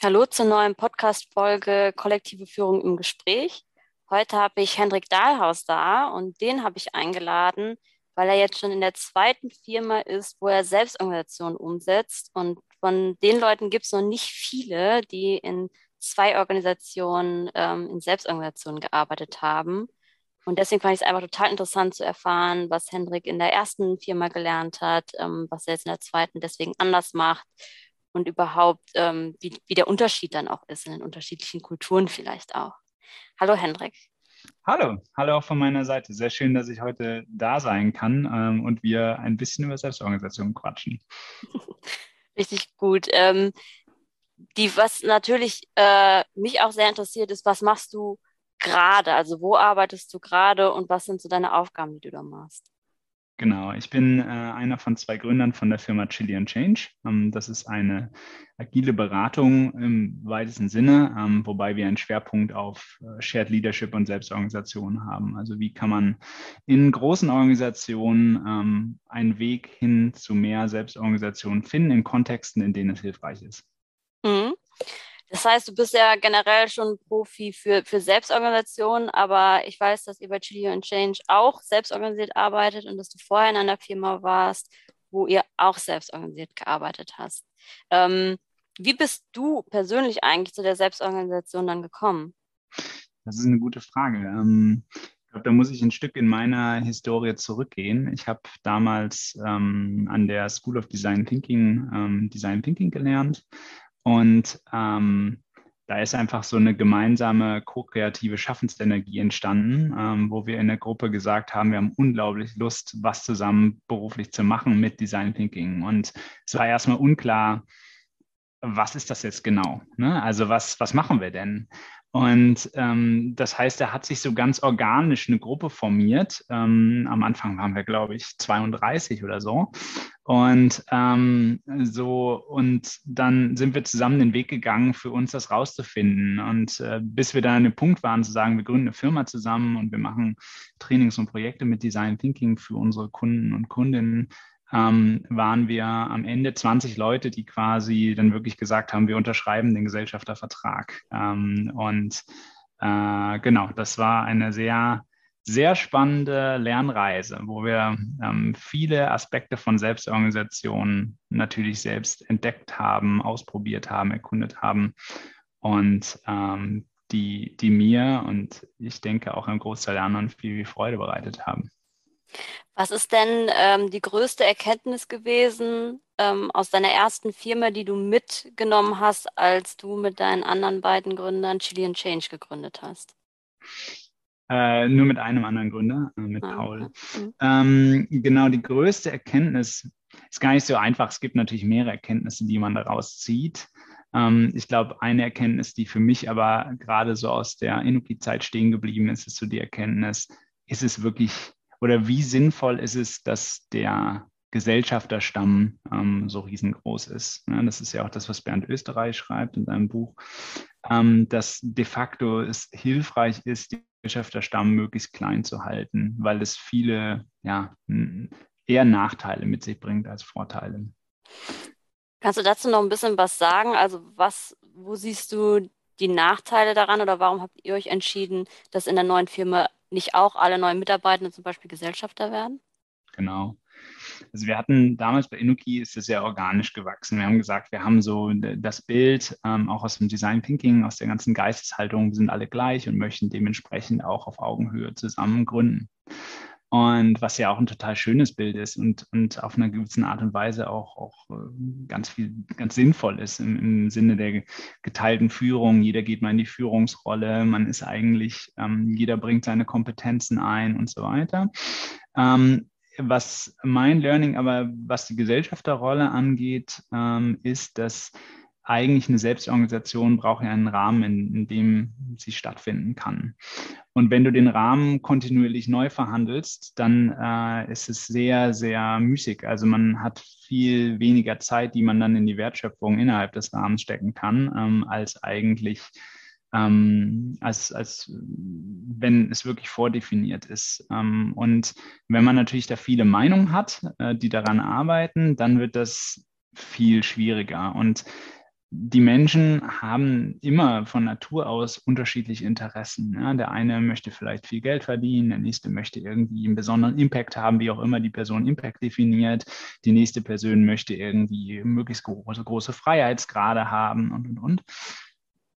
Hallo zur neuen Podcast-Folge Kollektive Führung im Gespräch. Heute habe ich Hendrik Dahlhaus da und den habe ich eingeladen, weil er jetzt schon in der zweiten Firma ist, wo er Selbstorganisation umsetzt. Und von den Leuten gibt es noch nicht viele, die in zwei Organisationen ähm, in Selbstorganisation gearbeitet haben. Und deswegen fand ich es einfach total interessant zu erfahren, was Hendrik in der ersten Firma gelernt hat, ähm, was er jetzt in der zweiten deswegen anders macht und überhaupt, ähm, wie, wie der Unterschied dann auch ist in den unterschiedlichen Kulturen vielleicht auch. Hallo Hendrik. Hallo, hallo auch von meiner Seite. Sehr schön, dass ich heute da sein kann ähm, und wir ein bisschen über Selbstorganisation quatschen. Richtig gut. Ähm, die, was natürlich äh, mich auch sehr interessiert, ist, was machst du gerade? Also wo arbeitest du gerade und was sind so deine Aufgaben, die du da machst? Genau, ich bin äh, einer von zwei Gründern von der Firma Chilean Change. Ähm, das ist eine agile Beratung im weitesten Sinne, ähm, wobei wir einen Schwerpunkt auf äh, Shared Leadership und Selbstorganisation haben. Also wie kann man in großen Organisationen ähm, einen Weg hin zu mehr Selbstorganisation finden in Kontexten, in denen es hilfreich ist. Mhm. Das heißt, du bist ja generell schon Profi für, für Selbstorganisation, aber ich weiß, dass ihr bei Chili and Change auch selbstorganisiert arbeitet und dass du vorher in einer Firma warst, wo ihr auch selbstorganisiert gearbeitet hast. Ähm, wie bist du persönlich eigentlich zu der Selbstorganisation dann gekommen? Das ist eine gute Frage. Ähm, ich glaube, da muss ich ein Stück in meiner Historie zurückgehen. Ich habe damals ähm, an der School of Design Thinking ähm, Design Thinking gelernt und ähm, da ist einfach so eine gemeinsame ko-kreative Schaffensenergie entstanden, ähm, wo wir in der Gruppe gesagt haben, wir haben unglaublich Lust, was zusammen beruflich zu machen mit Design Thinking. Und es war erstmal unklar, was ist das jetzt genau? Ne? Also was, was machen wir denn? Und ähm, das heißt, er hat sich so ganz organisch eine Gruppe formiert. Ähm, am Anfang waren wir, glaube ich, 32 oder so. Und ähm, so, und dann sind wir zusammen den Weg gegangen, für uns das rauszufinden. Und äh, bis wir dann an dem Punkt waren, zu sagen, wir gründen eine Firma zusammen und wir machen Trainings und Projekte mit Design Thinking für unsere Kunden und Kundinnen, ähm, waren wir am Ende 20 Leute, die quasi dann wirklich gesagt haben, wir unterschreiben den Gesellschaftervertrag. Ähm, und äh, genau, das war eine sehr, sehr spannende Lernreise, wo wir ähm, viele Aspekte von Selbstorganisation natürlich selbst entdeckt haben, ausprobiert haben, erkundet haben und ähm, die, die mir und ich denke auch ein Großteil der anderen viel, viel Freude bereitet haben. Was ist denn ähm, die größte Erkenntnis gewesen ähm, aus deiner ersten Firma, die du mitgenommen hast, als du mit deinen anderen beiden Gründern Chilean Change gegründet hast? Äh, nur mit einem anderen Gründer, äh, mit ah, Paul. Okay. Mhm. Ähm, genau, die größte Erkenntnis ist gar nicht so einfach. Es gibt natürlich mehrere Erkenntnisse, die man daraus zieht. Ähm, ich glaube, eine Erkenntnis, die für mich aber gerade so aus der Inuki-Zeit stehen geblieben ist, ist so die Erkenntnis, ist es wirklich oder wie sinnvoll ist es, dass der Gesellschafterstamm ähm, so riesengroß ist. Ne? Das ist ja auch das, was Bernd Österreich schreibt in seinem Buch, ähm, dass de facto es hilfreich ist, den Gesellschafterstamm möglichst klein zu halten, weil es viele, ja, eher Nachteile mit sich bringt als Vorteile. Kannst du dazu noch ein bisschen was sagen? Also was, wo siehst du die Nachteile daran oder warum habt ihr euch entschieden, das in der neuen Firma nicht auch alle neuen Mitarbeitenden zum Beispiel Gesellschafter werden? Genau. Also wir hatten damals bei Inuki ist es sehr organisch gewachsen. Wir haben gesagt, wir haben so das Bild ähm, auch aus dem Design Thinking, aus der ganzen Geisteshaltung, wir sind alle gleich und möchten dementsprechend auch auf Augenhöhe zusammen gründen. Und was ja auch ein total schönes Bild ist und, und auf einer gewissen Art und Weise auch, auch äh, ganz viel, ganz sinnvoll ist im, im Sinne der geteilten Führung. Jeder geht mal in die Führungsrolle, man ist eigentlich, ähm, jeder bringt seine Kompetenzen ein und so weiter. Ähm, was mein Learning aber, was die Gesellschafterrolle angeht, ähm, ist, dass eigentlich eine Selbstorganisation braucht ja einen Rahmen, in, in, dem sie stattfinden kann. Und wenn du den Rahmen kontinuierlich neu verhandelst, dann äh, ist es sehr, sehr müßig. Also man hat viel weniger Zeit, die man dann in die Wertschöpfung innerhalb des Rahmens stecken kann, ähm, als eigentlich ähm, als, als wenn es wirklich vordefiniert ist. Ähm, und wenn man natürlich da viele Meinungen hat, äh, die daran arbeiten, dann wird das viel schwieriger. Und die Menschen haben immer von Natur aus unterschiedliche Interessen. Ja, der eine möchte vielleicht viel Geld verdienen, der nächste möchte irgendwie einen besonderen Impact haben, wie auch immer die Person Impact definiert. Die nächste Person möchte irgendwie möglichst große, große Freiheitsgrade haben und, und, und.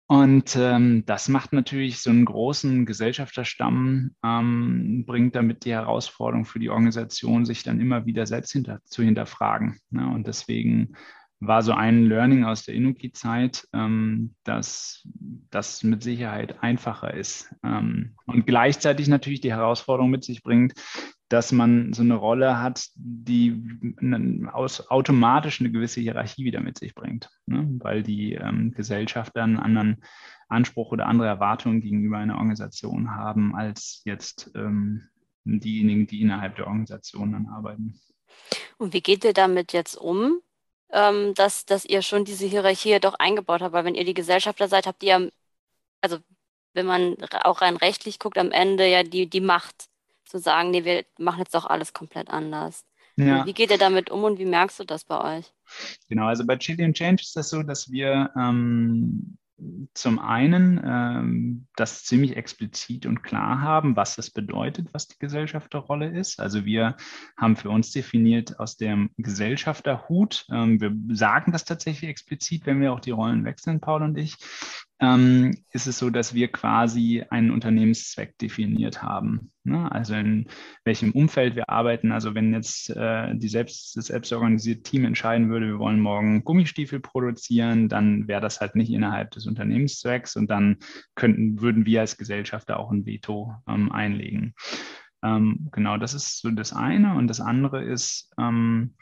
Und ähm, das macht natürlich so einen großen Gesellschafterstamm, ähm, bringt damit die Herausforderung für die Organisation, sich dann immer wieder selbst hinter, zu hinterfragen. Ne? Und deswegen war so ein Learning aus der Inuki-Zeit, ähm, dass das mit Sicherheit einfacher ist ähm, und gleichzeitig natürlich die Herausforderung mit sich bringt, dass man so eine Rolle hat, die aus, automatisch eine gewisse Hierarchie wieder mit sich bringt, ne? weil die ähm, Gesellschafter einen anderen Anspruch oder andere Erwartungen gegenüber einer Organisation haben, als jetzt ähm, diejenigen, die innerhalb der Organisation dann arbeiten. Und wie geht ihr damit jetzt um? Ähm, dass, dass ihr schon diese Hierarchie doch eingebaut habt, weil wenn ihr die Gesellschafter seid, habt ihr ja, also wenn man auch rein rechtlich guckt, am Ende ja die, die Macht zu sagen, nee, wir machen jetzt doch alles komplett anders. Ja. Wie geht ihr damit um und wie merkst du das bei euch? Genau, also bei Chilean Change ist das so, dass wir ähm, zum einen ähm, das ziemlich explizit und klar haben, was das bedeutet, was die Gesellschafterrolle ist. Also wir haben für uns definiert aus dem Gesellschafterhut, ähm, wir sagen das tatsächlich explizit, wenn wir auch die Rollen wechseln, Paul und ich, ähm, ist es so, dass wir quasi einen Unternehmenszweck definiert haben. Ne? Also in welchem Umfeld wir arbeiten. Also wenn jetzt äh, die selbst, das selbstorganisierte Team entscheiden würde, wir wollen morgen Gummistiefel produzieren, dann wäre das halt nicht innerhalb des Unternehmenszwecks und dann könnten, würden wir als Gesellschafter auch ein Veto ähm, einlegen. Ähm, genau, das ist so das eine. Und das andere ist, ähm,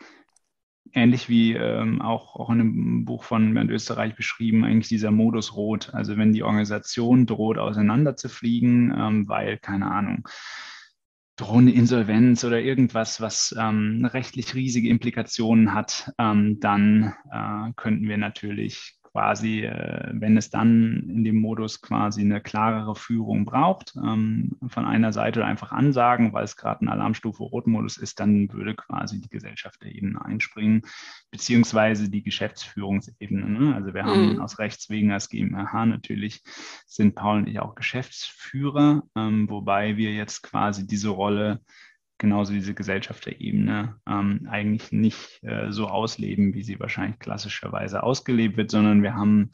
ähnlich wie ähm, auch, auch in einem Buch von Bernd Österreich beschrieben, eigentlich dieser Modus Rot. Also wenn die Organisation droht, auseinanderzufliegen, ähm, weil, keine Ahnung, drohende Insolvenz oder irgendwas, was ähm, rechtlich riesige Implikationen hat, ähm, dann äh, könnten wir natürlich quasi, äh, wenn es dann in dem Modus quasi eine klarere Führung braucht, ähm, von einer Seite einfach ansagen, weil es gerade ein Alarmstufe Rotmodus ist, dann würde quasi die Gesellschafterebene einspringen, beziehungsweise die Geschäftsführungsebene. Ne? Also wir mhm. haben aus Rechts wegen als GmbH natürlich sind Paul und ich auch Geschäftsführer, ähm, wobei wir jetzt quasi diese Rolle genauso diese Gesellschafterebene ähm, eigentlich nicht äh, so ausleben, wie sie wahrscheinlich klassischerweise ausgelebt wird, sondern wir haben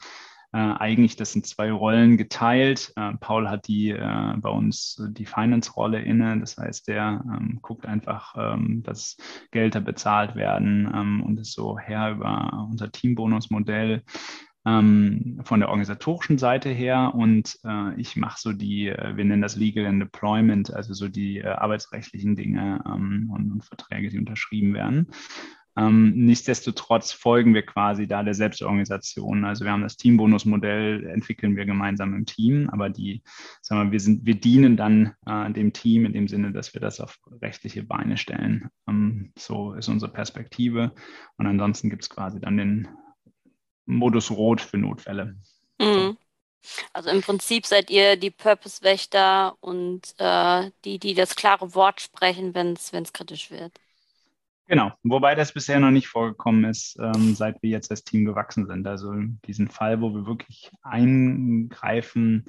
äh, eigentlich das in zwei Rollen geteilt. Äh, Paul hat die äh, bei uns die Finance-Rolle inne, das heißt, der ähm, guckt einfach, ähm, dass Gelder bezahlt werden ähm, und ist so her über unser Teambonusmodell ähm, von der organisatorischen Seite her und äh, ich mache so die, äh, wir nennen das Legal and Deployment, also so die äh, arbeitsrechtlichen Dinge ähm, und, und, Verträge, die unterschrieben werden. Ähm, nichtsdestotrotz folgen wir quasi da der Selbstorganisation. Also wir haben das Teambonusmodell, entwickeln wir gemeinsam im Team, aber die, sagen wir, wir sind, wir dienen dann äh, dem Team in dem Sinne, dass wir das auf rechtliche Beine stellen. Ähm, so ist unsere Perspektive. Und ansonsten gibt es quasi dann den Modus Rot für Notfälle. Mhm. Also im Prinzip seid ihr die Purpose-Wächter und äh, die, die das klare Wort sprechen, wenn es kritisch wird. Genau, wobei das bisher noch nicht vorgekommen ist, ähm, seit wir jetzt als Team gewachsen sind. Also diesen Fall, wo wir wirklich eingreifen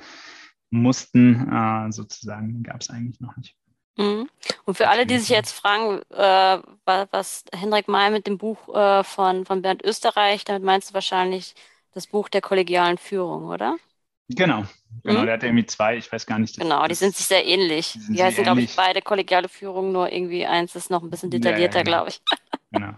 mussten, äh, sozusagen, gab es eigentlich noch nicht. Mhm. Und für alle, die sich jetzt fragen, äh, was Hendrik May mit dem Buch äh, von, von Bernd Österreich, damit meinst du wahrscheinlich das Buch der kollegialen Führung, oder? Genau, genau. Mhm. Der hat irgendwie zwei, ich weiß gar nicht. genau, die sind sich sehr ähnlich. Die, die heißen, glaube ich, beide kollegiale Führung, nur irgendwie eins ist noch ein bisschen detaillierter, ja, ja, genau. glaube ich. Genau.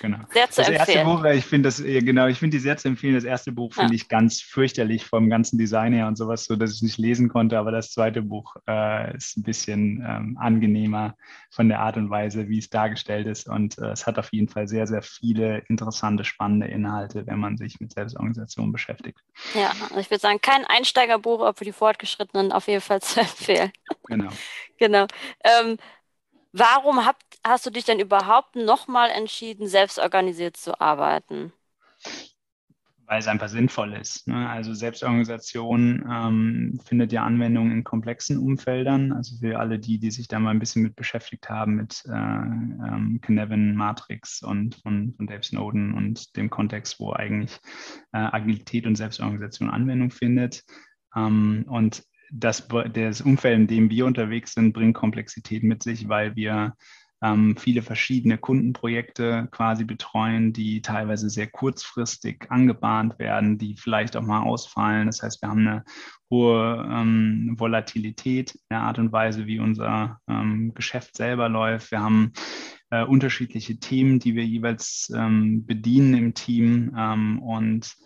Genau. Sehr zu das empfehlen. erste Buch, ich finde das, genau, ich finde die sehr zu empfehlen. Das erste Buch finde ja. ich ganz fürchterlich vom ganzen Design her und sowas, so dass ich nicht lesen konnte. Aber das zweite Buch äh, ist ein bisschen ähm, angenehmer von der Art und Weise, wie es dargestellt ist. Und äh, es hat auf jeden Fall sehr, sehr viele interessante, spannende Inhalte, wenn man sich mit Selbstorganisation beschäftigt. Ja, ich würde sagen, kein Einsteigerbuch, aber für die Fortgeschrittenen auf jeden Fall zu empfehlen. Genau. genau. Ähm, Warum habt, hast du dich denn überhaupt nochmal entschieden, selbstorganisiert zu arbeiten? weil es einfach sinnvoll ist. Ne? Also Selbstorganisation ähm, findet ja Anwendung in komplexen Umfeldern. Also für alle die, die sich da mal ein bisschen mit beschäftigt haben, mit äh, ähm, Cynefin, Matrix und von, von Dave Snowden und dem Kontext, wo eigentlich äh, Agilität und Selbstorganisation Anwendung findet. Ähm, und das, das Umfeld, in dem wir unterwegs sind, bringt Komplexität mit sich, weil wir ähm, viele verschiedene Kundenprojekte quasi betreuen, die teilweise sehr kurzfristig angebahnt werden, die vielleicht auch mal ausfallen. Das heißt, wir haben eine hohe ähm, Volatilität in der Art und Weise, wie unser ähm, Geschäft selber läuft. Wir haben äh, unterschiedliche Themen, die wir jeweils ähm, bedienen im Team ähm, und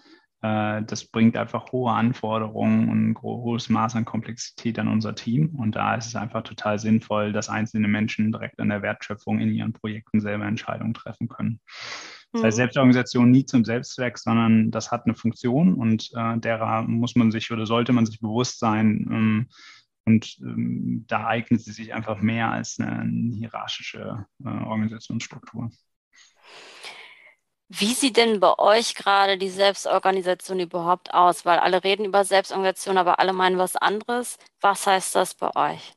das bringt einfach hohe Anforderungen und ein hohes Maß an Komplexität an unser Team. Und da ist es einfach total sinnvoll, dass einzelne Menschen direkt an der Wertschöpfung in ihren Projekten selber Entscheidungen treffen können. Das heißt, mhm. Selbstorganisation nie zum Selbstzweck, sondern das hat eine Funktion und äh, derer muss man sich oder sollte man sich bewusst sein. Ähm, und ähm, da eignet sie sich einfach mehr als eine, eine hierarchische äh, Organisationsstruktur. Wie sieht denn bei euch gerade die Selbstorganisation überhaupt aus? Weil alle reden über Selbstorganisation, aber alle meinen was anderes. Was heißt das bei euch?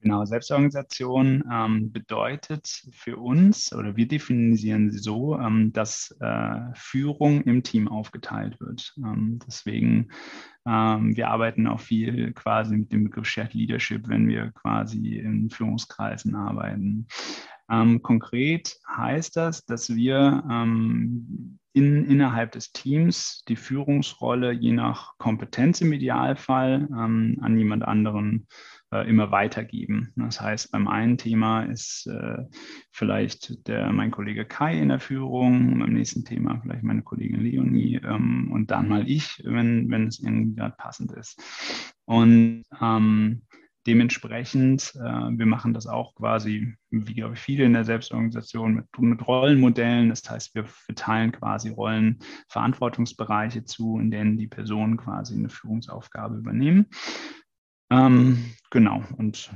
Genau, Selbstorganisation ähm, bedeutet für uns, oder wir definieren sie so, ähm, dass äh, Führung im Team aufgeteilt wird. Ähm, deswegen, ähm, wir arbeiten auch viel quasi mit dem Begriff Shared Leadership, wenn wir quasi in Führungskreisen arbeiten. Ähm, konkret heißt das, dass wir ähm, in, innerhalb des Teams die Führungsrolle je nach Kompetenz im Idealfall ähm, an jemand anderen äh, immer weitergeben. Das heißt, beim einen Thema ist äh, vielleicht der, mein Kollege Kai in der Führung, beim nächsten Thema vielleicht meine Kollegin Leonie ähm, und dann mal ich, wenn, wenn es irgendwie gerade passend ist. Und ähm, Dementsprechend, äh, wir machen das auch quasi, wie glaube ich viele in der Selbstorganisation, mit, mit Rollenmodellen. Das heißt, wir verteilen quasi Rollenverantwortungsbereiche zu, in denen die Personen quasi eine Führungsaufgabe übernehmen. Ähm, genau, und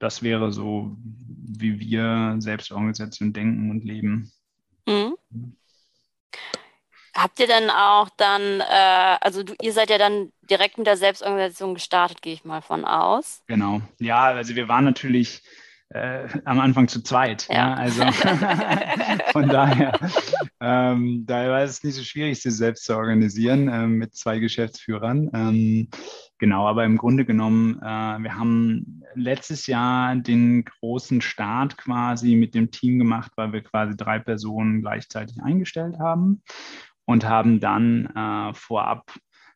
das wäre so, wie wir Selbstorganisation denken und leben. Mhm. Habt ihr dann auch dann, äh, also du, ihr seid ja dann direkt mit der Selbstorganisation gestartet, gehe ich mal von aus. Genau. Ja, also wir waren natürlich äh, am Anfang zu zweit. Ja. ja also von daher, ähm, daher war es nicht so schwierig, sich selbst zu organisieren äh, mit zwei Geschäftsführern. Ähm, genau, aber im Grunde genommen, äh, wir haben letztes Jahr den großen Start quasi mit dem Team gemacht, weil wir quasi drei Personen gleichzeitig eingestellt haben und haben dann äh, vorab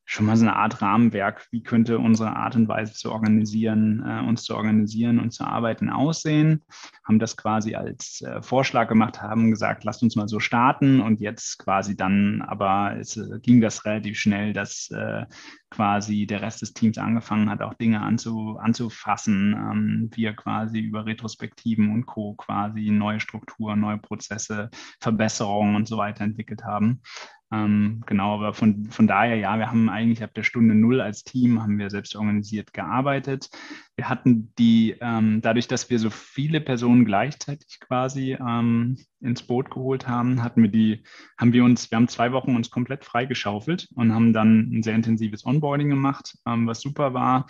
schon mal so eine Art Rahmenwerk, wie könnte unsere Art und Weise zu organisieren, äh, uns zu organisieren und zu arbeiten aussehen, haben das quasi als äh, Vorschlag gemacht, haben gesagt, lasst uns mal so starten und jetzt quasi dann, aber es äh, ging das relativ schnell, dass äh, quasi der Rest des Teams angefangen hat, auch Dinge anzu, anzufassen, ähm, wir quasi über Retrospektiven und Co. quasi neue Strukturen, neue Prozesse, Verbesserungen und so weiter entwickelt haben. Ähm, genau, aber von, von daher, ja, wir haben eigentlich ab der Stunde Null als Team, haben wir selbst organisiert gearbeitet. Wir hatten die, ähm, dadurch, dass wir so viele Personen gleichzeitig quasi ähm, ins Boot geholt haben, hatten wir die, haben wir uns, wir haben zwei Wochen uns komplett freigeschaufelt und haben dann ein sehr intensives Onboarding gemacht, ähm, was super war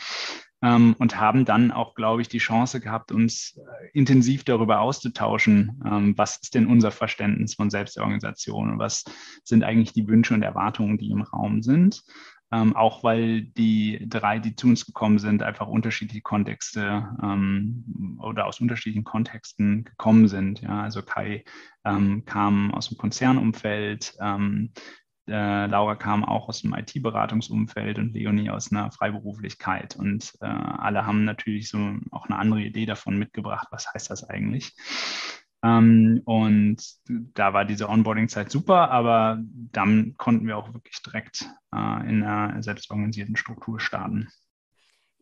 ähm, und haben dann auch, glaube ich, die Chance gehabt, uns äh, intensiv darüber auszutauschen, ähm, was ist denn unser Verständnis von Selbstorganisation und was sind eigentlich die Wünsche und Erwartungen, die im Raum sind. Ähm, auch weil die drei, die zu uns gekommen sind, einfach unterschiedliche Kontexte ähm, oder aus unterschiedlichen Kontexten gekommen sind. Ja, also Kai ähm, kam aus dem Konzernumfeld, ähm, äh, Laura kam auch aus dem IT-Beratungsumfeld und Leonie aus einer Freiberuflichkeit. Und äh, alle haben natürlich so auch eine andere Idee davon mitgebracht, was heißt das eigentlich. Ähm, und da war diese Onboarding-Zeit super, aber dann konnten wir auch wirklich direkt äh, in einer selbstorganisierten Struktur starten.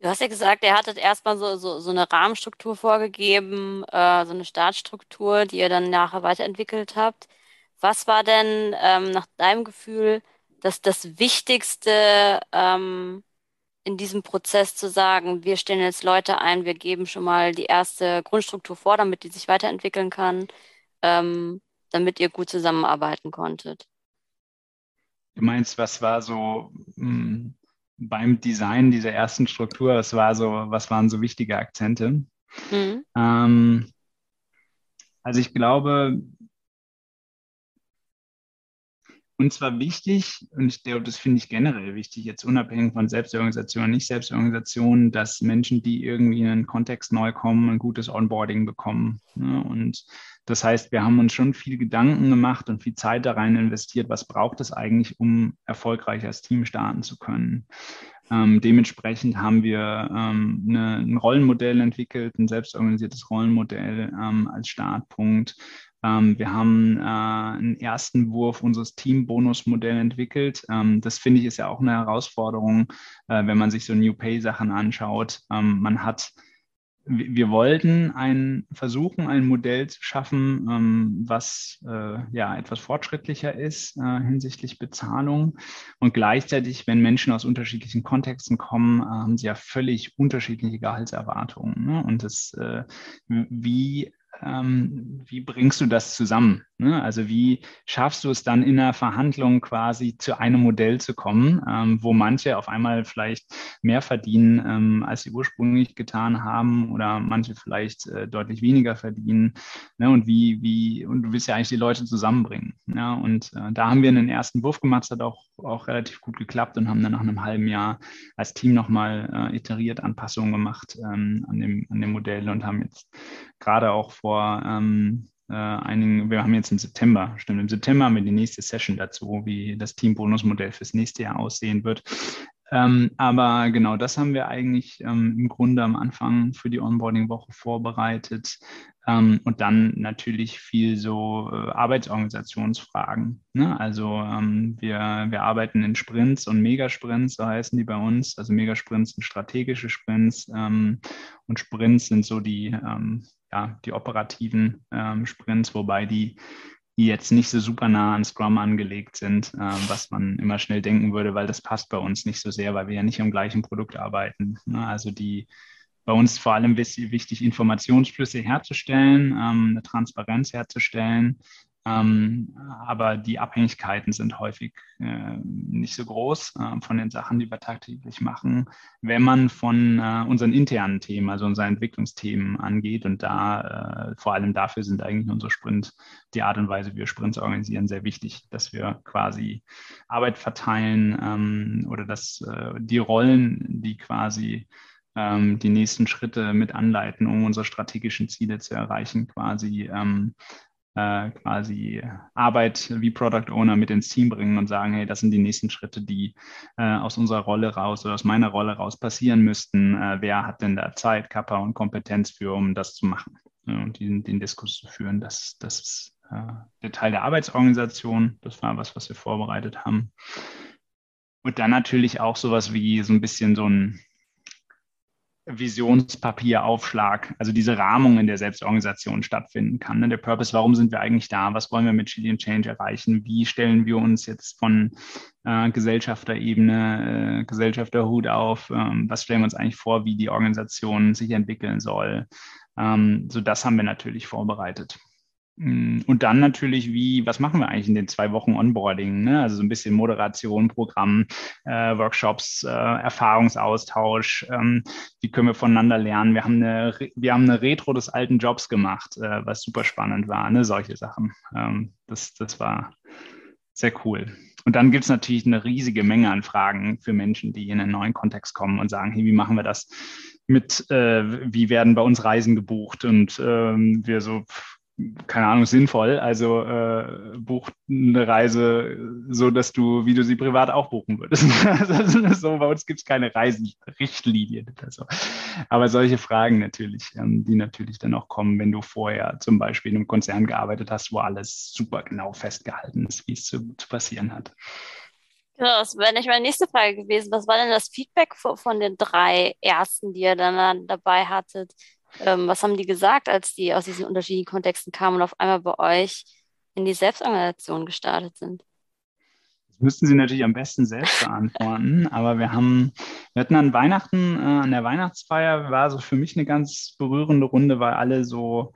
Du hast ja gesagt, ihr hattet erstmal so, so, so eine Rahmenstruktur vorgegeben, äh, so eine Startstruktur, die ihr dann nachher weiterentwickelt habt. Was war denn ähm, nach deinem Gefühl das, das Wichtigste ähm, in diesem Prozess zu sagen, wir stellen jetzt Leute ein, wir geben schon mal die erste Grundstruktur vor, damit die sich weiterentwickeln kann, ähm, damit ihr gut zusammenarbeiten konntet? Du meinst, was war so mh, hm, beim Design dieser ersten Struktur, was war so, was waren so wichtige Akzente? Mhm. Ähm, also ich glaube, und zwar wichtig, und ich glaube, das finde ich generell wichtig, jetzt unabhängig von Selbstorganisation, nicht Selbstorganisation, dass Menschen, die irgendwie in einen Kontext neu kommen, ein gutes Onboarding bekommen. Ne? Und das heißt, wir haben uns schon viel Gedanken gemacht und viel Zeit da rein investiert, was braucht es eigentlich, um erfolgreich als Team starten zu können. Ähm, dementsprechend haben wir ähm, eine, ein Rollenmodell entwickelt, ein selbstorganisiertes Rollenmodell ähm, als Startpunkt, ähm, wir haben äh, einen ersten Wurf unseres Team-Bonus-Modell entwickelt. Ähm, das finde ich ist ja auch eine Herausforderung, äh, wenn man sich so New Pay-Sachen anschaut. Ähm, man hat wir wollten ein, versuchen, ein Modell zu schaffen, ähm, was äh, ja etwas fortschrittlicher ist äh, hinsichtlich Bezahlung. Und gleichzeitig, wenn Menschen aus unterschiedlichen Kontexten kommen, äh, haben sie ja völlig unterschiedliche Gehaltserwartungen. Ne? Und das, äh, wie ähm, wie bringst du das zusammen? Ne? Also wie schaffst du es dann in einer Verhandlung quasi zu einem Modell zu kommen, ähm, wo manche auf einmal vielleicht mehr verdienen, ähm, als sie ursprünglich getan haben oder manche vielleicht äh, deutlich weniger verdienen. Ne? Und wie, wie, und du willst ja eigentlich die Leute zusammenbringen. Ja? Und äh, da haben wir einen ersten Wurf gemacht, das hat auch, auch relativ gut geklappt und haben dann nach einem halben Jahr als Team nochmal äh, iteriert Anpassungen gemacht ähm, an, dem, an dem Modell und haben jetzt gerade auch vor ähm, äh, einigen, wir haben jetzt im September, stimmt, im September haben wir die nächste Session dazu, wie das Team-Bonus-Modell fürs nächste Jahr aussehen wird. Ähm, aber genau das haben wir eigentlich ähm, im Grunde am Anfang für die Onboarding-Woche vorbereitet. Ähm, und dann natürlich viel so äh, Arbeitsorganisationsfragen. Ne? Also ähm, wir, wir arbeiten in Sprints und Megasprints, so heißen die bei uns. Also Megasprints sind strategische Sprints ähm, und Sprints sind so die, ähm, ja, die operativen Sprints, wobei die die jetzt nicht so super nah an Scrum angelegt sind, äh, was man immer schnell denken würde, weil das passt bei uns nicht so sehr, weil wir ja nicht am gleichen Produkt arbeiten. Ne? Also die bei uns vor allem wichtig, Informationsflüsse herzustellen, ähm, eine Transparenz herzustellen, ähm, aber die Abhängigkeiten sind häufig äh, nicht so groß äh, von den Sachen, die wir tagtäglich machen, wenn man von äh, unseren internen Themen, also unseren Entwicklungsthemen angeht. Und da, äh, vor allem dafür sind eigentlich unsere Sprint, die Art und Weise, wie wir Sprints organisieren, sehr wichtig, dass wir quasi Arbeit verteilen ähm, oder dass äh, die Rollen, die quasi ähm, die nächsten Schritte mit anleiten, um unsere strategischen Ziele zu erreichen, quasi ähm, äh, quasi Arbeit wie Product Owner mit ins Team bringen und sagen, hey, das sind die nächsten Schritte, die äh, aus unserer Rolle raus oder aus meiner Rolle raus passieren müssten. Äh, wer hat denn da Zeit, Kappa und Kompetenz für, um das zu machen und den, den Diskurs zu führen? Das, das ist äh, der Teil der Arbeitsorganisation. Das war was, was wir vorbereitet haben. Und dann natürlich auch sowas wie so ein bisschen so ein Visionspapieraufschlag, also diese Rahmung in der Selbstorganisation stattfinden kann. Ne? Der Purpose, warum sind wir eigentlich da? Was wollen wir mit Chili Change erreichen? Wie stellen wir uns jetzt von äh, Gesellschafterebene, äh, Gesellschafterhut auf? Ähm, was stellen wir uns eigentlich vor, wie die Organisation sich entwickeln soll? Ähm, so das haben wir natürlich vorbereitet. Mm, und dann natürlich, wie, was machen wir eigentlich in den zwei Wochen Onboarding? Ne? Also so ein bisschen Moderation, Programm, äh, Workshops, äh, Erfahrungsaustausch. Ähm, wie können wir voneinander lernen? Wir haben eine, wir haben eine Retro des alten Jobs gemacht, äh, was super spannend war, ne? solche Sachen. Ähm, das, das war sehr cool. Und dann gibt es natürlich eine riesige Menge an Fragen für Menschen, die in einen neuen Kontext kommen und sagen, hey, wie machen wir das mit, äh, wie werden bei uns Reisen gebucht? Und ähm, wir so, keine Ahnung, sinnvoll. Also äh, buch eine Reise so, dass du, wie du sie privat auch buchen würdest. also, so, bei uns gibt es keine Reisenrichtlinien oder so. Aber solche Fragen natürlich, ähm, die natürlich dann auch kommen, wenn du vorher zum Beispiel in einem Konzern gearbeitet hast, wo alles super genau festgehalten ist, wie es zu, zu passieren hat. Genau, das wäre nicht meine nächste Frage gewesen. Was war denn das Feedback von den drei Ersten, die ihr dann dabei hattet? Ähm, was haben die gesagt, als die aus diesen unterschiedlichen Kontexten kamen und auf einmal bei euch in die Selbstorganisation gestartet sind? Das müssten Sie natürlich am besten selbst beantworten. aber wir haben, wir hatten an Weihnachten, äh, an der Weihnachtsfeier war so für mich eine ganz berührende Runde, weil alle so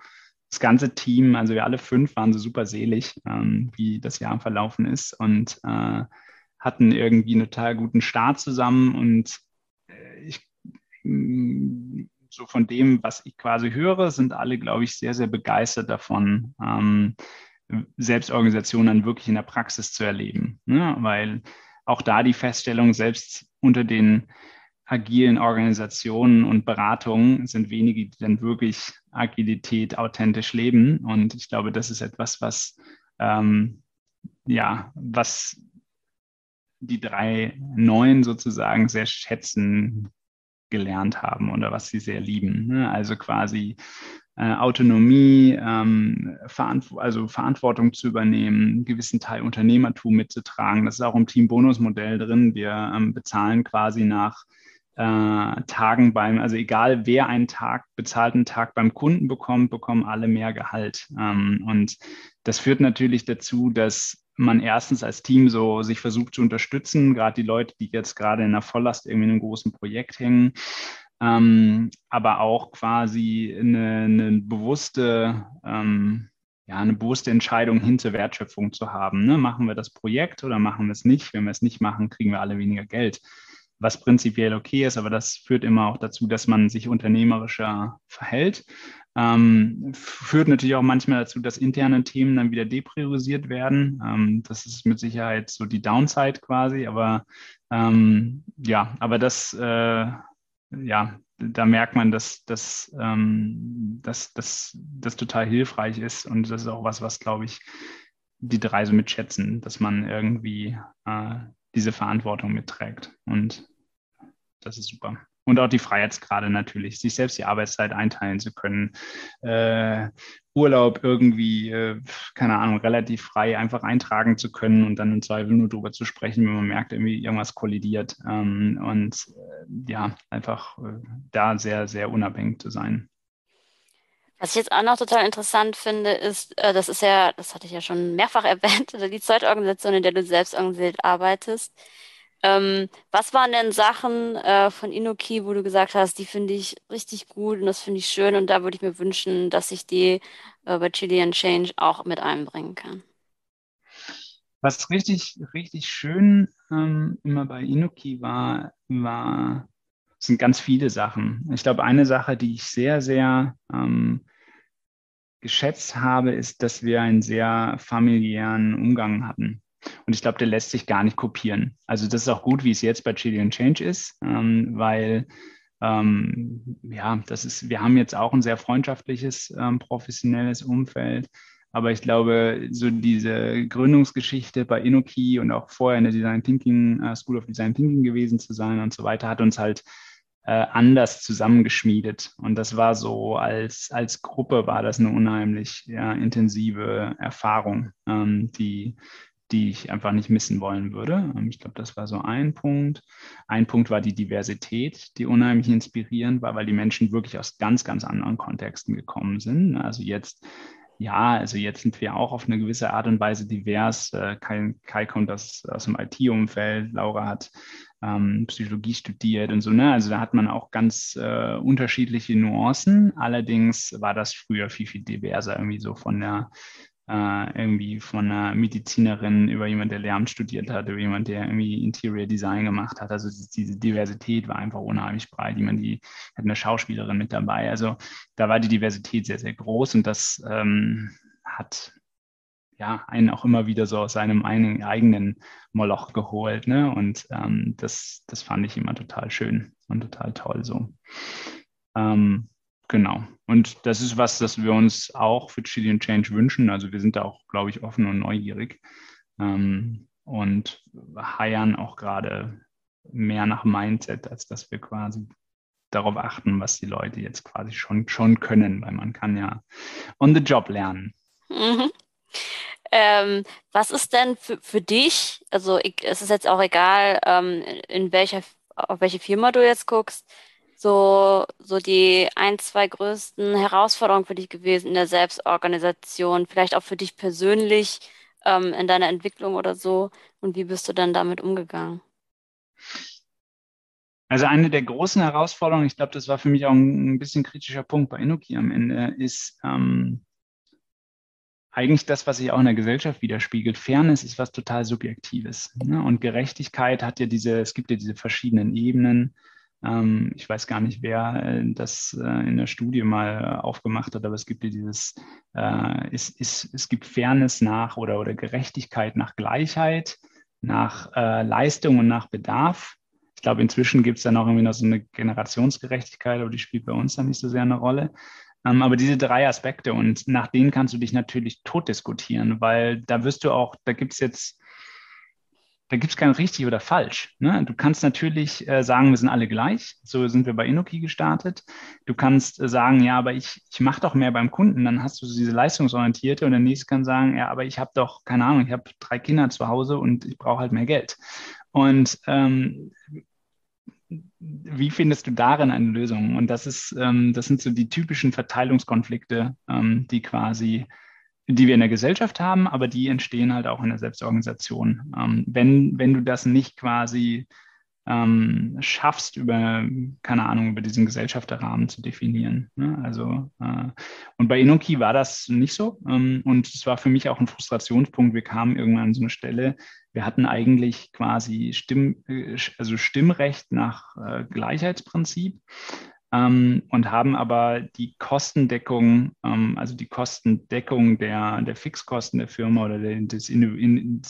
das ganze Team, also wir alle fünf waren so super selig, ähm, wie das Jahr verlaufen ist. Und äh, hatten irgendwie einen total guten Start zusammen und äh, ich so von dem, was ich quasi höre, sind alle, glaube ich, sehr, sehr begeistert davon, ähm, Selbstorganisation dann wirklich in der Praxis zu erleben. Ne? Weil auch da die Feststellung, selbst unter den agilen Organisationen und Beratungen sind wenige, die dann wirklich Agilität authentisch leben. Und ich glaube, das ist etwas, was ähm, ja, was die drei Neuen sozusagen sehr schätzen gelernt haben oder was sie sehr lieben. Ne? Also quasi äh, Autonomie, ähm, Verantw also Verantwortung zu übernehmen, einen gewissen Teil Unternehmertum mitzutragen. Das ist auch im Team-Bonus-Modell drin. Wir ähm, bezahlen quasi nach äh, Tagen beim, also egal wer einen Tag, bezahlten Tag beim Kunden bekommt, bekommen alle mehr Gehalt. Ähm, und das führt natürlich dazu, dass man erstens als Team so sich versucht zu unterstützen, gerade die Leute, die jetzt gerade in der Volllast irgendwie in einem großen Projekt hängen, ähm, aber auch quasi eine, eine bewusste, ähm, ja, eine bewusste Entscheidung hin zur Wertschöpfung zu haben. Ne? Machen wir das Projekt oder machen wir es nicht? Wenn wir es nicht machen, kriegen wir alle weniger Geld, was prinzipiell okay ist, aber das führt immer auch dazu, dass man sich unternehmerischer verhält. Ähm, führt natürlich auch manchmal dazu, dass interne Themen dann wieder depriorisiert werden. Ähm, das ist mit Sicherheit so die Downside quasi, aber ähm, ja, aber das, äh, ja, da merkt man, dass, dass, ähm, dass, dass das total hilfreich ist und das ist auch was, was, glaube ich, die drei so mitschätzen, dass man irgendwie äh, diese Verantwortung mitträgt und das ist super. Und auch die Freiheitsgrade natürlich, sich selbst die Arbeitszeit einteilen zu können, äh, Urlaub irgendwie, äh, keine Ahnung, relativ frei einfach eintragen zu können und dann im Zweifel nur darüber zu sprechen, wenn man merkt, irgendwie irgendwas kollidiert. Ähm, und äh, ja, einfach äh, da sehr, sehr unabhängig zu sein. Was ich jetzt auch noch total interessant finde, ist, äh, das ist ja, das hatte ich ja schon mehrfach erwähnt, die zweite Organisation, in der du selbst organisiert arbeitest, ähm, was waren denn Sachen äh, von Inoki, wo du gesagt hast, die finde ich richtig gut und das finde ich schön und da würde ich mir wünschen, dass ich die äh, bei Chilean Change auch mit einbringen kann? Was richtig, richtig schön ähm, immer bei Inoki war, war, sind ganz viele Sachen. Ich glaube, eine Sache, die ich sehr, sehr ähm, geschätzt habe, ist, dass wir einen sehr familiären Umgang hatten. Und ich glaube, der lässt sich gar nicht kopieren. Also das ist auch gut, wie es jetzt bei Chilean Change ist, ähm, weil ähm, ja, das ist, wir haben jetzt auch ein sehr freundschaftliches, ähm, professionelles Umfeld. Aber ich glaube, so diese Gründungsgeschichte bei Inoki und auch vorher in der Design Thinking, uh, School of Design Thinking gewesen zu sein und so weiter, hat uns halt äh, anders zusammengeschmiedet. Und das war so, als, als Gruppe war das eine unheimlich ja, intensive Erfahrung, ähm, die, die ich einfach nicht missen wollen würde. Ähm, ich glaube, das war so ein Punkt. Ein Punkt war die Diversität, die unheimlich inspirierend war, weil die Menschen wirklich aus ganz, ganz anderen Kontexten gekommen sind. Also jetzt ja, also jetzt sind wir auch auf eine gewisse Art und Weise divers. Äh, Kai, Kai kommt aus, aus dem IT-Umfeld, Laura hat ähm, Psychologie studiert und so. Ne? Also da hat man auch ganz äh, unterschiedliche Nuancen. Allerdings war das früher viel, viel diverser, irgendwie so von der äh, irgendwie von einer Medizinerin über jemand, der Lärm studiert hat, über jemand, der irgendwie Interior Design gemacht hat. Also diese Diversität war einfach unheimlich breit. Jemand, die hat eine Schauspielerin mit dabei. Also da war die Diversität sehr, sehr groß und das ähm, hat ja, einen auch immer wieder so aus seinem eigenen Moloch geholt. Ne? Und ähm, das, das fand ich immer total schön und total toll so. Ähm, Genau. Und das ist was, das wir uns auch für Chilean Change wünschen. Also wir sind da auch, glaube ich, offen und neugierig ähm, und heiern auch gerade mehr nach Mindset, als dass wir quasi darauf achten, was die Leute jetzt quasi schon, schon können, weil man kann ja on the job lernen. Mhm. Ähm, was ist denn für, für dich, also ich, es ist jetzt auch egal, ähm, in welcher, auf welche Firma du jetzt guckst, so, so die ein, zwei größten Herausforderungen für dich gewesen in der Selbstorganisation, vielleicht auch für dich persönlich ähm, in deiner Entwicklung oder so? Und wie bist du dann damit umgegangen? Also eine der großen Herausforderungen, ich glaube, das war für mich auch ein, ein bisschen kritischer Punkt bei Inoki am Ende, ist ähm, eigentlich das, was sich auch in der Gesellschaft widerspiegelt. Fairness ist was total Subjektives. Ne? Und Gerechtigkeit hat ja diese, es gibt ja diese verschiedenen Ebenen. Ähm, ich weiß gar nicht, wer äh, das äh, in der Studie mal aufgemacht hat, aber es gibt ja dieses, äh, es, es, es gibt Fairness nach oder, oder Gerechtigkeit nach Gleichheit, nach äh, Leistung und nach Bedarf. Ich glaube, inzwischen gibt es dann auch irgendwie noch so eine Generationsgerechtigkeit, aber die spielt bei uns dann nicht so sehr eine Rolle. Ähm, aber diese drei Aspekte und nach denen kannst du dich natürlich tot diskutieren, weil da wirst du auch, da gibt es jetzt, da gibt es kein richtig oder falsch. Ne? Du kannst natürlich äh, sagen, wir sind alle gleich. So sind wir bei Inoki gestartet. Du kannst äh, sagen, ja, aber ich, ich mache doch mehr beim Kunden. Dann hast du diese leistungsorientierte und der nächste kann sagen, ja, aber ich habe doch, keine Ahnung, ich habe drei Kinder zu Hause und ich brauche halt mehr Geld. Und ähm, wie findest du darin eine Lösung? Und das ist, ähm, das sind so die typischen Verteilungskonflikte, ähm, die quasi, die wir in der Gesellschaft haben, aber die entstehen halt auch in der Selbstorganisation. Ähm, wenn, wenn du das nicht quasi ähm, schaffst, über, keine Ahnung, über diesen Gesellschafterrahmen zu definieren. Ne? Also, äh, und bei Inoki war das nicht so. Ähm, und es war für mich auch ein Frustrationspunkt. Wir kamen irgendwann an so eine Stelle, wir hatten eigentlich quasi Stimm, äh, also Stimmrecht nach äh, Gleichheitsprinzip ähm, und haben aber die Kostendeckung, ähm, also die Kostendeckung der, der Fixkosten der Firma oder der, des in, in,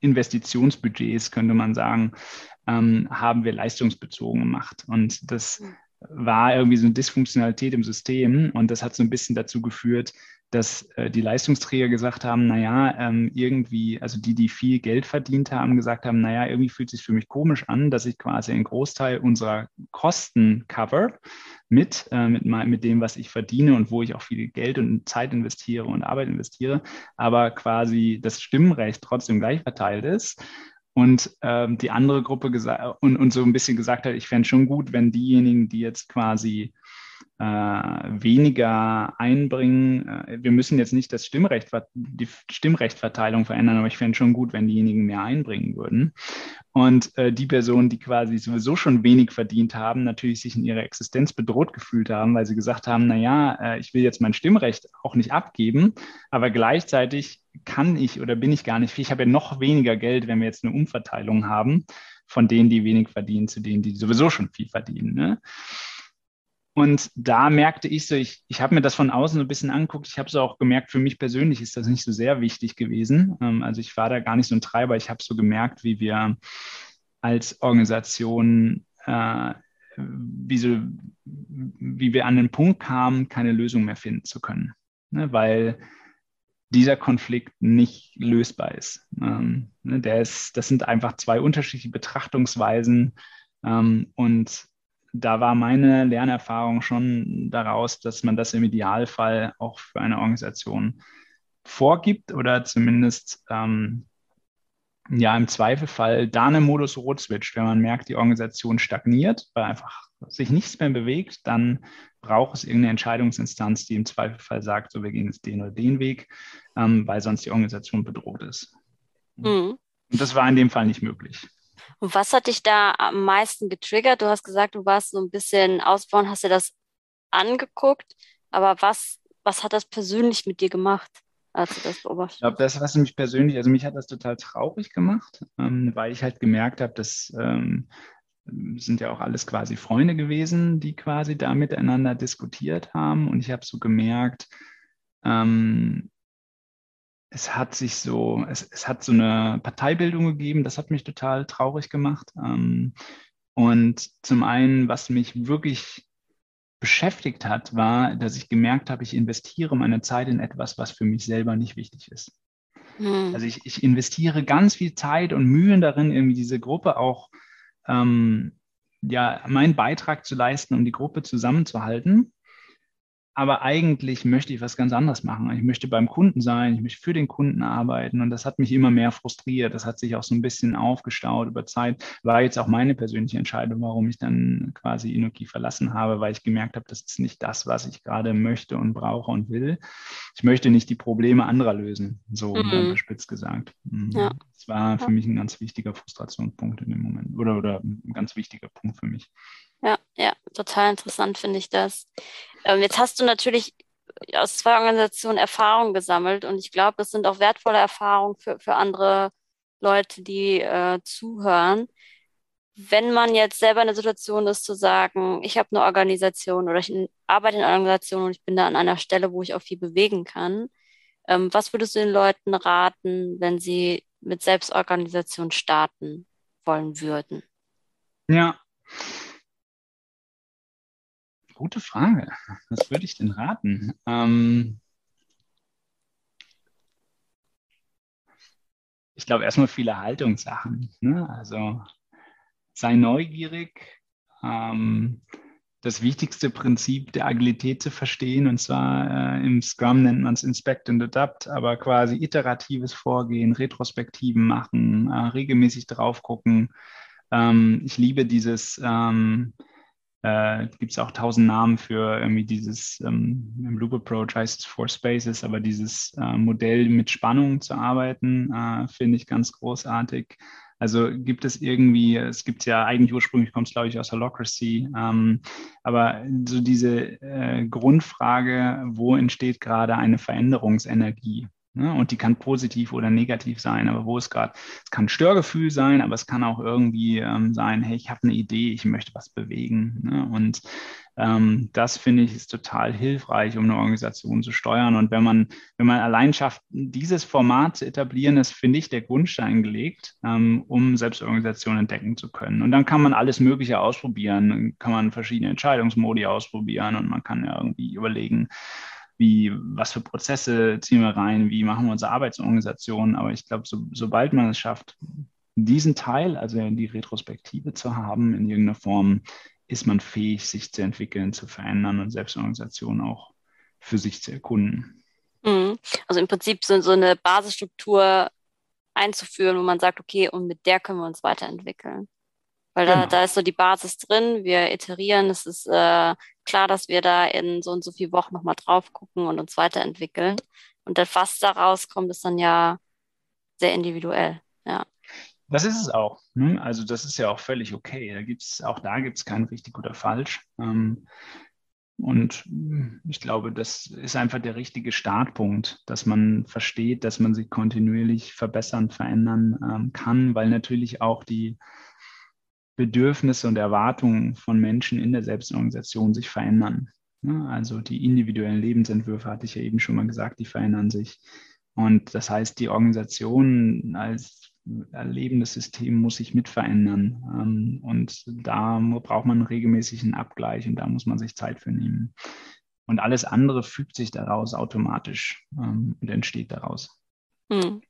Investitionsbudgets, könnte man sagen, ähm, haben wir leistungsbezogen gemacht. Und das mhm. war irgendwie so eine Dysfunktionalität im System und das hat so ein bisschen dazu geführt, dass äh, die Leistungsträger gesagt haben, naja, ähm, irgendwie, also die, die viel Geld verdient haben, gesagt haben, naja, irgendwie fühlt es sich für mich komisch an, dass ich quasi einen Großteil unserer Kosten cover mit, äh, mit, mit dem, was ich verdiene und wo ich auch viel Geld und Zeit investiere und Arbeit investiere, aber quasi das Stimmrecht trotzdem gleich verteilt ist. Und ähm, die andere Gruppe gesagt und, und so ein bisschen gesagt hat, ich fände schon gut, wenn diejenigen, die jetzt quasi äh, weniger einbringen. Äh, wir müssen jetzt nicht das Stimmrecht, die Stimmrechtverteilung verändern, aber ich fände schon gut, wenn diejenigen mehr einbringen würden. Und äh, die Personen, die quasi sowieso schon wenig verdient haben, natürlich sich in ihrer Existenz bedroht gefühlt haben, weil sie gesagt haben, na ja, äh, ich will jetzt mein Stimmrecht auch nicht abgeben, aber gleichzeitig kann ich oder bin ich gar nicht, ich habe ja noch weniger Geld, wenn wir jetzt eine Umverteilung haben von denen, die wenig verdienen, zu denen, die sowieso schon viel verdienen. Ne? Und da merkte ich so, ich, ich habe mir das von außen so ein bisschen angeguckt. Ich habe so auch gemerkt, für mich persönlich ist das nicht so sehr wichtig gewesen. Ähm, also ich war da gar nicht so ein Treiber. Ich habe so gemerkt, wie wir als Organisation, äh, wie, so, wie wir an den Punkt kamen, keine Lösung mehr finden zu können. Ne? Weil dieser Konflikt nicht lösbar ist. Ähm, ne? Der ist. Das sind einfach zwei unterschiedliche Betrachtungsweisen. Ähm, und da war meine Lernerfahrung schon daraus, dass man das im Idealfall auch für eine Organisation vorgibt oder zumindest ähm, ja im Zweifelfall da eine Modus Rot switcht. Wenn man merkt, die Organisation stagniert, weil einfach sich nichts mehr bewegt, dann braucht es irgendeine Entscheidungsinstanz, die im Zweifelfall sagt, so wir gehen jetzt den oder den Weg, ähm, weil sonst die Organisation bedroht ist. Mhm. Und das war in dem Fall nicht möglich. Und was hat dich da am meisten getriggert? Du hast gesagt, du warst so ein bisschen ausbauen, hast dir das angeguckt, aber was, was hat das persönlich mit dir gemacht? als du das beobachtet? Ich glaube, das, was mich persönlich, also mich hat das total traurig gemacht, ähm, weil ich halt gemerkt habe, dass ähm, sind ja auch alles quasi Freunde gewesen, die quasi da miteinander diskutiert haben. Und ich habe so gemerkt, ähm, es hat sich so, es, es hat so eine Parteibildung gegeben, das hat mich total traurig gemacht. Ähm, und zum einen, was mich wirklich beschäftigt hat, war, dass ich gemerkt habe, ich investiere meine Zeit in etwas, was für mich selber nicht wichtig ist. Mhm. Also ich, ich, investiere ganz viel Zeit und Mühen darin, irgendwie diese Gruppe auch, ähm, ja, meinen Beitrag zu leisten, um die Gruppe zusammenzuhalten aber eigentlich möchte ich was ganz anderes machen. Ich möchte beim Kunden sein, ich möchte für den Kunden arbeiten und das hat mich immer mehr frustriert. Das hat sich auch so ein bisschen aufgestaut über Zeit. War jetzt auch meine persönliche Entscheidung, warum ich dann quasi Inoki verlassen habe, weil ich gemerkt habe, das ist nicht das, was ich gerade möchte und brauche und will. Ich möchte nicht die Probleme anderer lösen, so mhm. spitz gesagt. Mhm. Ja. Das war für mich ein ganz wichtiger Frustrationspunkt in dem Moment oder, oder ein ganz wichtiger Punkt für mich. Ja, total interessant finde ich das. Ähm, jetzt hast du natürlich aus zwei Organisationen Erfahrungen gesammelt und ich glaube, das sind auch wertvolle Erfahrungen für, für andere Leute, die äh, zuhören. Wenn man jetzt selber in der Situation ist, zu sagen, ich habe eine Organisation oder ich arbeite in einer Organisation und ich bin da an einer Stelle, wo ich auch viel bewegen kann, ähm, was würdest du den Leuten raten, wenn sie mit Selbstorganisation starten wollen würden? Ja, gute Frage. Was würde ich denn raten? Ähm, ich glaube erstmal viele Haltungssachen. Ne? Also sei neugierig. Ähm, das wichtigste Prinzip der Agilität zu verstehen. Und zwar äh, im Scrum nennt man es Inspect and Adapt, aber quasi iteratives Vorgehen, Retrospektiven machen, äh, regelmäßig drauf gucken. Ähm, ich liebe dieses, ähm, äh, gibt es auch tausend Namen für irgendwie dieses, ähm, im Loop Approach heißt es Four Spaces, aber dieses äh, Modell mit Spannung zu arbeiten, äh, finde ich ganz großartig. Also gibt es irgendwie, es gibt ja eigentlich ursprünglich kommt es, glaube ich, aus Holocracy, ähm, aber so diese äh, Grundfrage, wo entsteht gerade eine Veränderungsenergie? Ne? Und die kann positiv oder negativ sein, aber wo es gerade, es kann Störgefühl sein, aber es kann auch irgendwie ähm, sein, hey, ich habe eine Idee, ich möchte was bewegen. Ne? Und ähm, das finde ich ist total hilfreich, um eine Organisation zu steuern. Und wenn man, wenn man allein schafft, dieses Format zu etablieren, ist, finde ich, der Grundstein gelegt, ähm, um Selbstorganisation entdecken zu können. Und dann kann man alles Mögliche ausprobieren, dann kann man verschiedene Entscheidungsmodi ausprobieren und man kann ja irgendwie überlegen, wie, was für Prozesse ziehen wir rein, wie machen wir unsere Arbeitsorganisation. Aber ich glaube, so, sobald man es schafft, diesen Teil, also die Retrospektive zu haben in irgendeiner Form, ist man fähig, sich zu entwickeln, zu verändern und Selbstorganisation auch für sich zu erkunden. Mhm. Also im Prinzip so, so eine Basisstruktur einzuführen, wo man sagt, okay, und mit der können wir uns weiterentwickeln. Weil genau. da, da ist so die Basis drin, wir iterieren, es ist äh, klar, dass wir da in so und so vielen Wochen nochmal drauf gucken und uns weiterentwickeln. Und das, was da rauskommt, ist dann ja sehr individuell, ja. Das ist es auch. Ne? Also das ist ja auch völlig okay. Da gibt's, auch da gibt es kein richtig oder falsch. Ähm, und ich glaube, das ist einfach der richtige Startpunkt, dass man versteht, dass man sich kontinuierlich verbessern, verändern ähm, kann, weil natürlich auch die Bedürfnisse und Erwartungen von Menschen in der Selbstorganisation sich verändern. Also die individuellen Lebensentwürfe, hatte ich ja eben schon mal gesagt, die verändern sich. Und das heißt, die Organisation als lebendes System muss sich mit verändern. Ähm, und da braucht man einen regelmäßigen Abgleich und da muss man sich Zeit für nehmen. Und alles andere fügt sich daraus automatisch ähm, und entsteht daraus. Hm.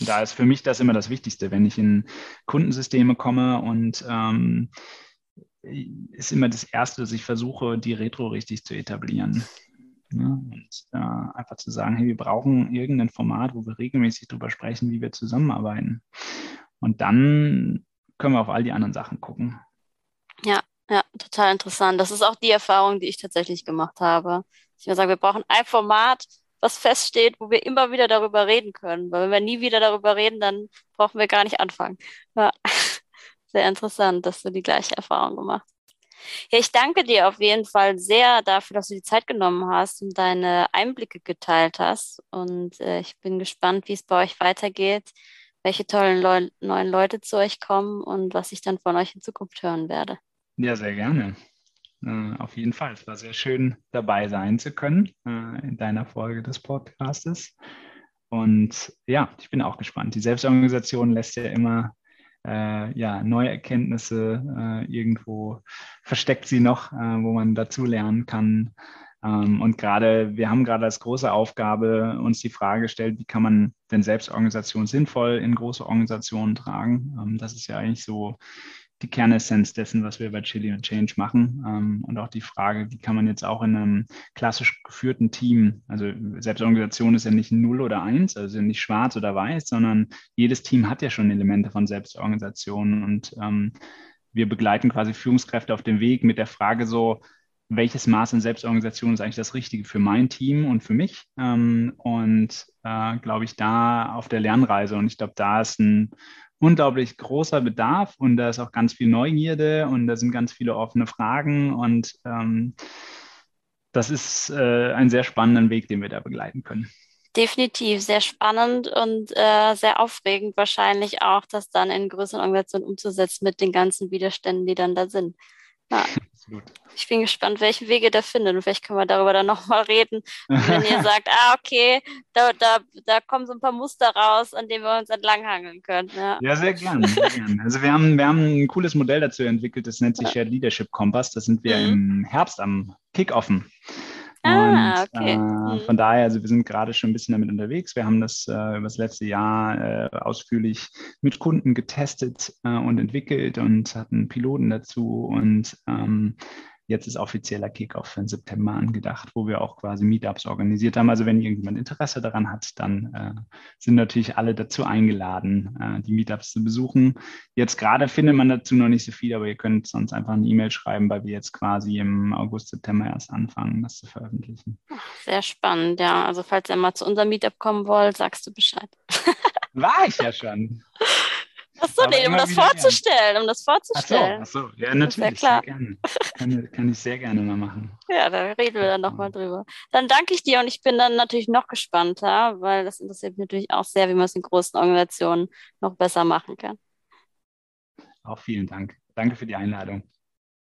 Da ist für mich das immer das Wichtigste, wenn ich in Kundensysteme komme und ähm, ist immer das Erste, dass ich versuche, die Retro richtig zu etablieren. Ne? Und äh, einfach zu sagen, hey, wir brauchen irgendein Format, wo wir regelmäßig darüber sprechen, wie wir zusammenarbeiten. Und dann können wir auf all die anderen Sachen gucken. Ja, ja, total interessant. Das ist auch die Erfahrung, die ich tatsächlich gemacht habe. Ich würde sagen, wir brauchen ein Format, was feststeht, wo wir immer wieder darüber reden können. Weil wenn wir nie wieder darüber reden, dann brauchen wir gar nicht anfangen. Ja. Sehr interessant, dass du die gleiche Erfahrung gemacht hast. Ja, ich danke dir auf jeden Fall sehr dafür, dass du die Zeit genommen hast und deine Einblicke geteilt hast. Und äh, ich bin gespannt, wie es bei euch weitergeht, welche tollen Leu neuen Leute zu euch kommen und was ich dann von euch in Zukunft hören werde. Ja, sehr gerne. Äh, auf jeden Fall. Es war sehr schön, dabei sein zu können äh, in deiner Folge des Podcastes. Und ja, ich bin auch gespannt. Die Selbstorganisation lässt ja immer äh, ja, neue Erkenntnisse äh, irgendwo versteckt sie noch, äh, wo man dazu lernen kann. Ähm, und gerade, wir haben gerade als große Aufgabe uns die Frage gestellt, wie kann man denn Selbstorganisation sinnvoll in große Organisationen tragen? Ähm, das ist ja eigentlich so die Kernessenz dessen, was wir bei Chili und Change machen. Ähm, und auch die Frage, wie kann man jetzt auch in einem klassisch geführten Team, also Selbstorganisation ist ja nicht null oder eins, also nicht schwarz oder weiß, sondern jedes Team hat ja schon Elemente von Selbstorganisation. Und ähm, wir begleiten quasi Führungskräfte auf dem Weg mit der Frage so, welches Maß an Selbstorganisation ist eigentlich das Richtige für mein Team und für mich? Ähm, und äh, glaube ich, da auf der Lernreise, und ich glaube, da ist ein unglaublich großer Bedarf und da ist auch ganz viel Neugierde und da sind ganz viele offene Fragen und ähm, das ist äh, ein sehr spannender Weg, den wir da begleiten können. Definitiv sehr spannend und äh, sehr aufregend wahrscheinlich auch, das dann in größeren Organisationen umzusetzen mit den ganzen Widerständen, die dann da sind. Ja. Ich bin gespannt, welche Wege da findet und vielleicht können wir darüber dann nochmal reden, wenn ihr sagt, ah, okay, da, da, da kommen so ein paar Muster raus, an denen wir uns entlanghangeln können. Ja, ja sehr gerne. Gern. Also wir haben, wir haben ein cooles Modell dazu entwickelt, das nennt sich ja. Shared Leadership Kompass. Da sind wir mhm. im Herbst am Kickoffen. Ah, und, okay. Äh, mhm. Von daher, also wir sind gerade schon ein bisschen damit unterwegs. Wir haben das äh, über das letzte Jahr äh, ausführlich mit Kunden getestet äh, und entwickelt und hatten Piloten dazu und ähm, Jetzt ist offizieller Kickoff für den September angedacht, wo wir auch quasi Meetups organisiert haben. Also wenn irgendjemand Interesse daran hat, dann äh, sind natürlich alle dazu eingeladen, äh, die Meetups zu besuchen. Jetzt gerade findet man dazu noch nicht so viel, aber ihr könnt sonst einfach eine E-Mail schreiben, weil wir jetzt quasi im August, September erst anfangen, das zu veröffentlichen. Sehr spannend, ja. Also falls ihr mal zu unserem Meetup kommen wollt, sagst du Bescheid. War ich ja schon. Ach so, nee, um das vorzustellen, gern. um das vorzustellen. Ach so, ach so. ja, natürlich, ja gerne. Kann, kann, ich sehr gerne mal machen. Ja, da reden wir dann nochmal drüber. Dann danke ich dir und ich bin dann natürlich noch gespannter, weil das interessiert mich natürlich auch sehr, wie man es in großen Organisationen noch besser machen kann. Auch vielen Dank. Danke für die Einladung.